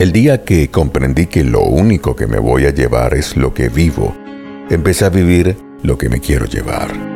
El día que comprendí que lo único que me voy a llevar es lo que vivo, empecé a vivir lo que me quiero llevar.